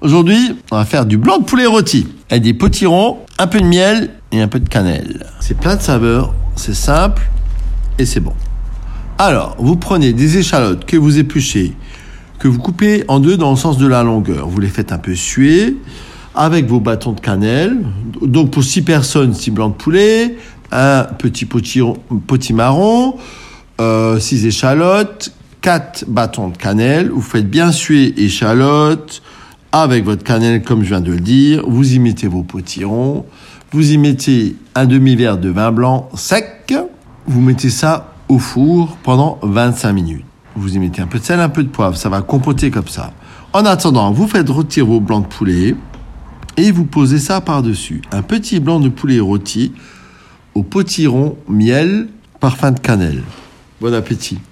Aujourd'hui, on va faire du blanc de poulet rôti avec des potirons, un peu de miel et un peu de cannelle. C'est plein de saveurs, c'est simple et c'est bon. Alors, vous prenez des échalotes que vous épluchez, que vous coupez en deux dans le sens de la longueur. Vous les faites un peu suer avec vos bâtons de cannelle. Donc pour six personnes, six blancs de poulet, un petit potiron, potimarron, euh, six échalotes, quatre bâtons de cannelle. Vous faites bien suer échalotes avec votre cannelle, comme je viens de le dire. Vous y mettez vos potirons. Vous y mettez un demi-verre de vin blanc sec. Vous mettez ça au four pendant 25 minutes. Vous y mettez un peu de sel, un peu de poivre. Ça va compoter comme ça. En attendant, vous faites rôtir vos blancs de poulet et vous posez ça par-dessus. Un petit blanc de poulet rôti au potiron, miel, parfum de cannelle. Bon appétit.